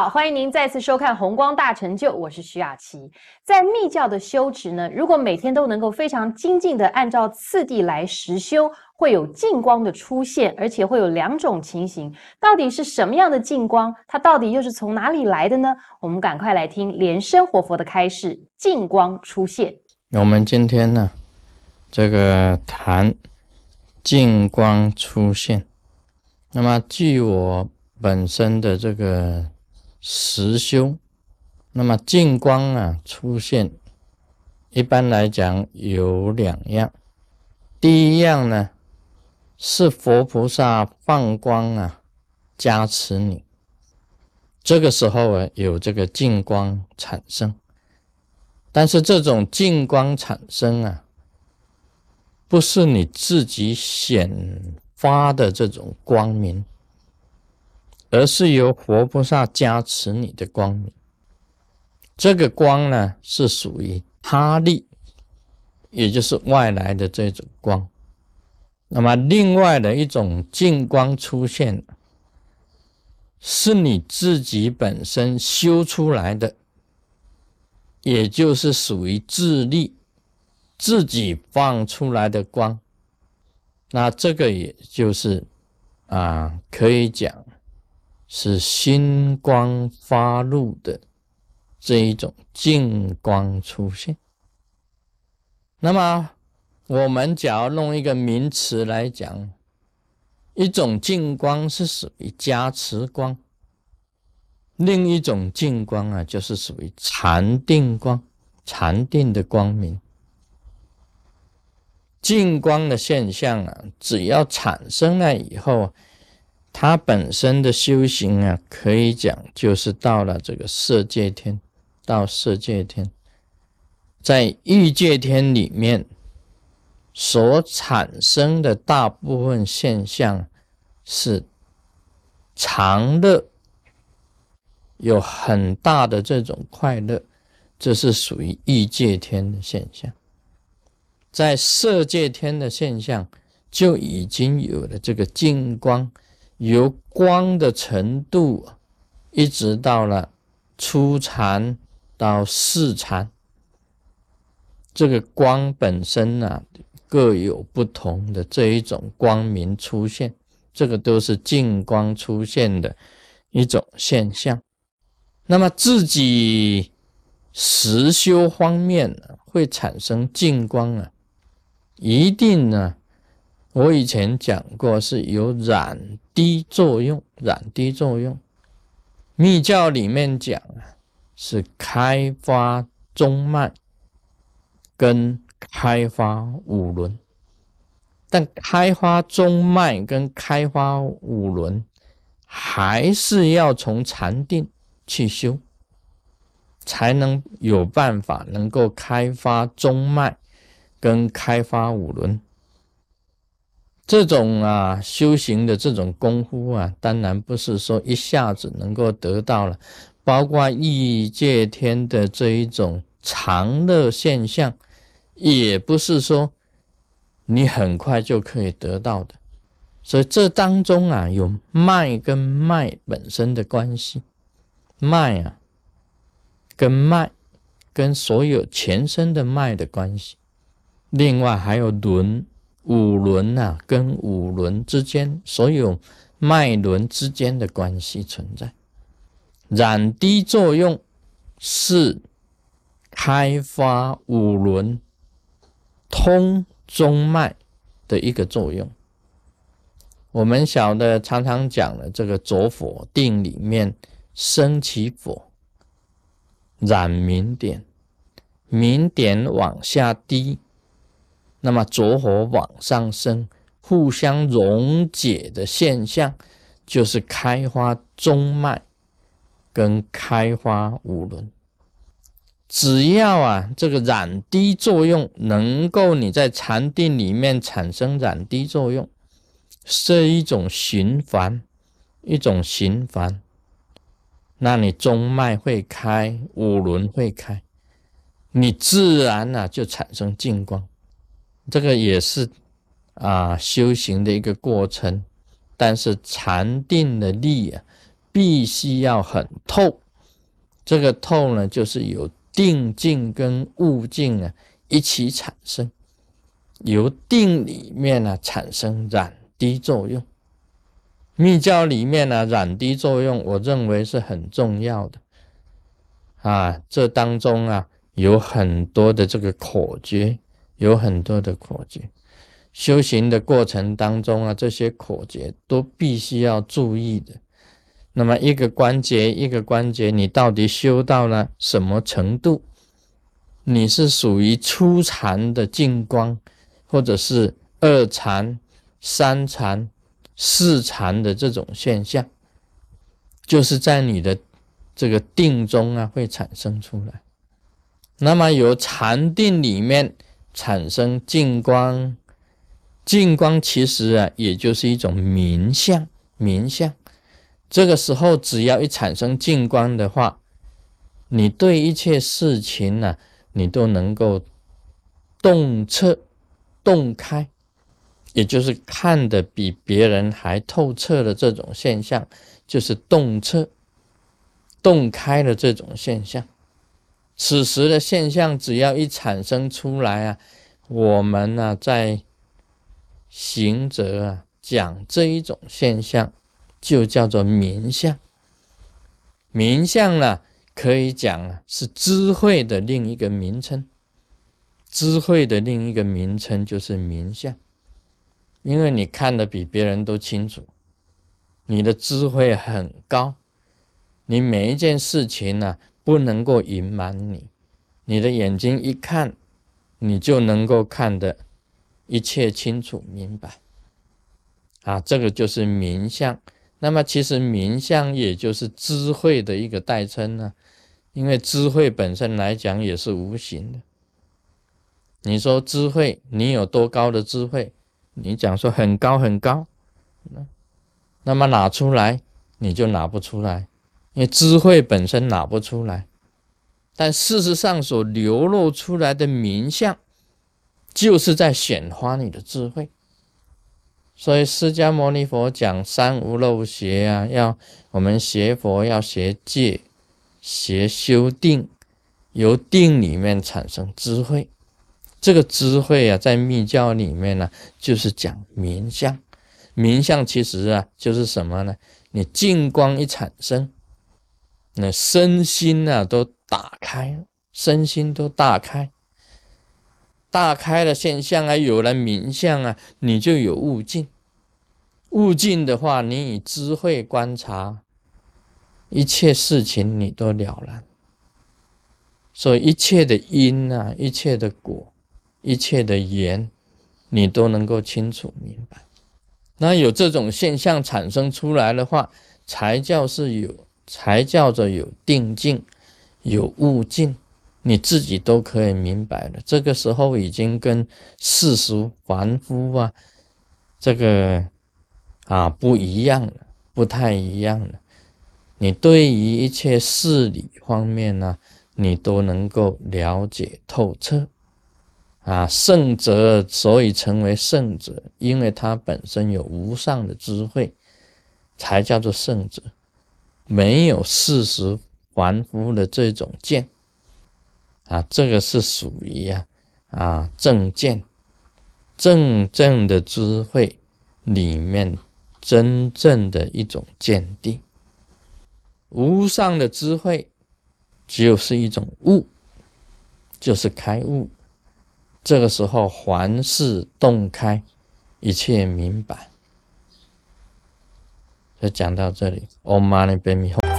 好，欢迎您再次收看《红光大成就》，我是徐雅琪。在密教的修持呢，如果每天都能够非常精进的按照次第来实修，会有净光的出现，而且会有两种情形。到底是什么样的净光？它到底又是从哪里来的呢？我们赶快来听莲生活佛的开示：净光出现。我们今天呢，这个谈净光出现。那么，据我本身的这个。实修，那么净光啊出现，一般来讲有两样。第一样呢，是佛菩萨放光啊加持你，这个时候啊有这个净光产生。但是这种净光产生啊，不是你自己显发的这种光明。而是由佛菩萨加持你的光明，这个光呢是属于他力，也就是外来的这种光。那么另外的一种净光出现，是你自己本身修出来的，也就是属于自力自己放出来的光。那这个也就是啊，可以讲。是心光发露的这一种净光出现。那么，我们假如弄一个名词来讲，一种净光是属于加持光，另一种净光啊，就是属于禅定光，禅定的光明。净光的现象啊，只要产生了以后。他本身的修行啊，可以讲就是到了这个色界天，到色界天，在欲界天里面所产生的大部分现象是常乐，有很大的这种快乐，这是属于欲界天的现象。在色界天的现象就已经有了这个净光。由光的程度，一直到了初禅到四禅，这个光本身呢，各有不同的这一种光明出现，这个都是净光出现的一种现象。那么自己实修方面呢，会产生净光啊，一定呢。我以前讲过，是有染滴作用，染滴作用。密教里面讲啊，是开发中脉跟开发五轮，但开发中脉跟开发五轮，还是要从禅定去修，才能有办法能够开发中脉跟开发五轮。这种啊修行的这种功夫啊，当然不是说一下子能够得到了，包括异界天的这一种常乐现象，也不是说你很快就可以得到的。所以这当中啊，有脉跟脉本身的关系，脉啊跟脉跟所有全身的脉的关系，另外还有轮。五轮呐，跟五轮之间所有脉轮之间的关系存在，染滴作用是开发五轮通中脉的一个作用。我们晓得常常讲的这个左火定里面升起火，染明点，明点往下滴。那么着火往上升，互相溶解的现象，就是开花中脉跟开花五轮。只要啊，这个染滴作用能够你在禅定里面产生染滴作用，是一种循环，一种循环，那你中脉会开，五轮会开，你自然呢就产生净光。这个也是啊，修行的一个过程，但是禅定的力啊，必须要很透。这个透呢，就是有定境跟悟境啊一起产生，由定里面呢产生染滴作用。密教里面呢染滴作用，我认为是很重要的啊。这当中啊有很多的这个口诀，有很多的口诀。修行的过程当中啊，这些口诀都必须要注意的。那么一个关节一个关节，你到底修到了什么程度？你是属于初禅的净光，或者是二禅、三禅、四禅的这种现象，就是在你的这个定中啊会产生出来。那么由禅定里面产生净光。净光其实啊，也就是一种明相，明相。这个时候，只要一产生净光的话，你对一切事情呢，你都能够洞彻、洞开，也就是看得比别人还透彻的这种现象，就是洞彻、洞开的这种现象。此时的现象，只要一产生出来啊，我们呢，在行者啊，讲这一种现象，就叫做明相。明相呢，可以讲啊，是智慧的另一个名称。智慧的另一个名称就是明相，因为你看的比别人都清楚，你的智慧很高，你每一件事情呢，不能够隐瞒你，你的眼睛一看，你就能够看得。一切清楚明白，啊，这个就是明相。那么其实明相也就是智慧的一个代称呢，因为智慧本身来讲也是无形的。你说智慧，你有多高的智慧？你讲说很高很高，那那么拿出来你就拿不出来，因为智慧本身拿不出来。但事实上所流露出来的名相。就是在显化你的智慧，所以释迦牟尼佛讲三无漏学啊，要我们学佛要学戒，学修定，由定里面产生智慧。这个智慧啊，在密教里面呢，就是讲明相。明相其实啊，就是什么呢？你净光一产生，那身心啊都打开，身心都大开。大开的现象啊，有了名相啊，你就有悟境。悟境的话，你以智慧观察一切事情，你都了然。所以一切的因啊，一切的果，一切的缘，你都能够清楚明白。那有这种现象产生出来的话，才叫是有，才叫做有定境，有悟境。你自己都可以明白了，这个时候已经跟世俗凡夫啊，这个啊不一样了，不太一样了。你对于一切事理方面呢，你都能够了解透彻啊。圣者所以成为圣者，因为他本身有无上的智慧，才叫做圣者。没有事实凡夫的这种见。啊，这个是属于啊啊正见，正正的智慧里面真正的一种见地，无上的智慧就是一种悟，就是开悟。这个时候凡事洞开，一切明白。就讲到这里，Om Mani Padme Hum。